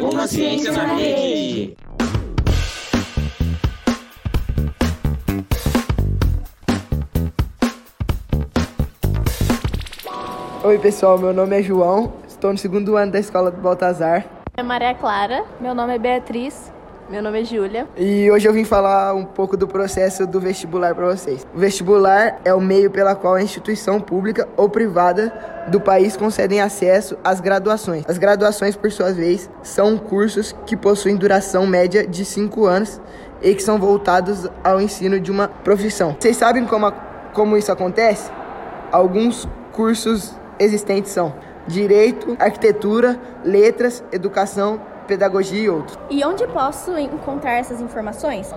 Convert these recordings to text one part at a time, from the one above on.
Uma ciência na rede. Oi pessoal, meu nome é João, estou no segundo ano da escola do Baltazar. É Maria Clara. Meu nome é Beatriz. Meu nome é Júlia. E hoje eu vim falar um pouco do processo do vestibular para vocês. O vestibular é o meio pela qual a instituição pública ou privada do país concedem acesso às graduações. As graduações, por sua vez, são cursos que possuem duração média de 5 anos e que são voltados ao ensino de uma profissão. Vocês sabem como, a, como isso acontece? Alguns cursos existentes são Direito, Arquitetura, Letras, Educação, Pedagogia e outros. E onde posso encontrar essas informações?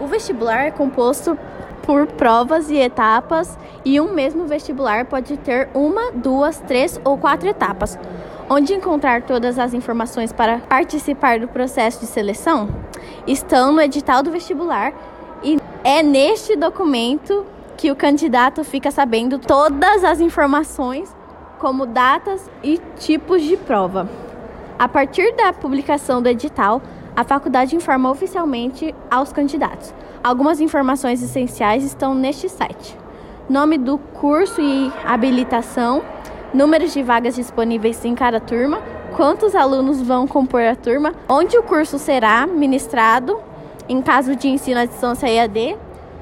O vestibular é composto por provas e etapas, e um mesmo vestibular pode ter uma, duas, três ou quatro etapas. Onde encontrar todas as informações para participar do processo de seleção? Estão no edital do vestibular e é neste documento que o candidato fica sabendo todas as informações, como datas e tipos de prova. A partir da publicação do edital, a faculdade informa oficialmente aos candidatos. Algumas informações essenciais estão neste site: nome do curso e habilitação, números de vagas disponíveis em cada turma, quantos alunos vão compor a turma, onde o curso será ministrado, em caso de ensino à distância EAD,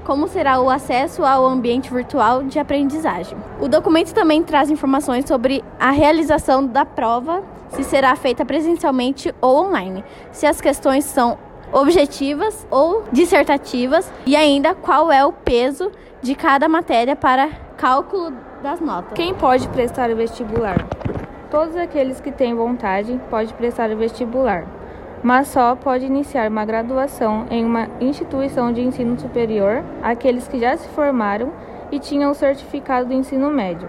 como será o acesso ao ambiente virtual de aprendizagem. O documento também traz informações sobre a realização da prova se será feita presencialmente ou online, se as questões são objetivas ou dissertativas e ainda qual é o peso de cada matéria para cálculo das notas. Quem pode prestar o vestibular? Todos aqueles que têm vontade podem prestar o vestibular, mas só pode iniciar uma graduação em uma instituição de ensino superior aqueles que já se formaram e tinham o certificado do ensino médio.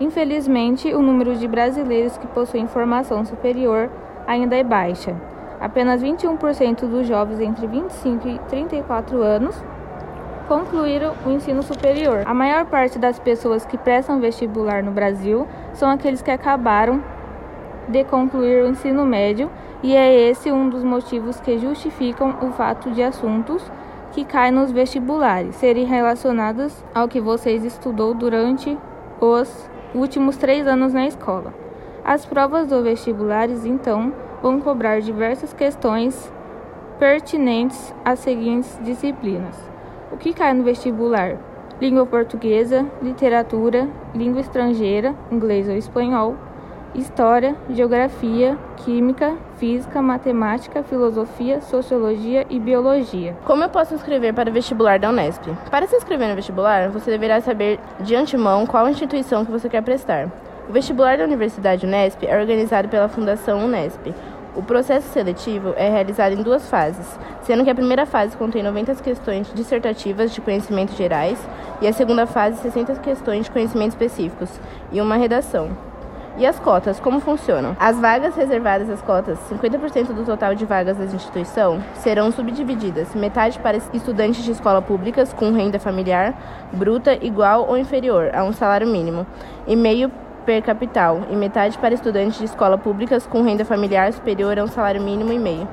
Infelizmente, o número de brasileiros que possuem formação superior ainda é baixa. Apenas 21% dos jovens entre 25 e 34 anos concluíram o ensino superior. A maior parte das pessoas que prestam vestibular no Brasil são aqueles que acabaram de concluir o ensino médio, e é esse um dos motivos que justificam o fato de assuntos que caem nos vestibulares serem relacionados ao que vocês estudou durante os últimos três anos na escola. As provas do vestibulares, então, vão cobrar diversas questões pertinentes às seguintes disciplinas. O que cai no vestibular? Língua portuguesa, literatura, língua estrangeira, inglês ou espanhol, história, geografia, química, física, matemática, filosofia, sociologia e biologia. Como eu posso inscrever para o vestibular da Unesp? Para se inscrever no vestibular, você deverá saber de antemão qual instituição que você quer prestar. O vestibular da Universidade Unesp é organizado pela Fundação Unesp. O processo seletivo é realizado em duas fases, sendo que a primeira fase contém 90 questões dissertativas de conhecimentos gerais e a segunda fase 60 questões de conhecimentos específicos e uma redação. E as cotas, como funcionam? As vagas reservadas às cotas, 50% do total de vagas da instituição, serão subdivididas, metade para estudantes de escola públicas com renda familiar bruta igual ou inferior a um salário mínimo, e meio per capital, e metade para estudantes de escola públicas com renda familiar superior a um salário mínimo e meio.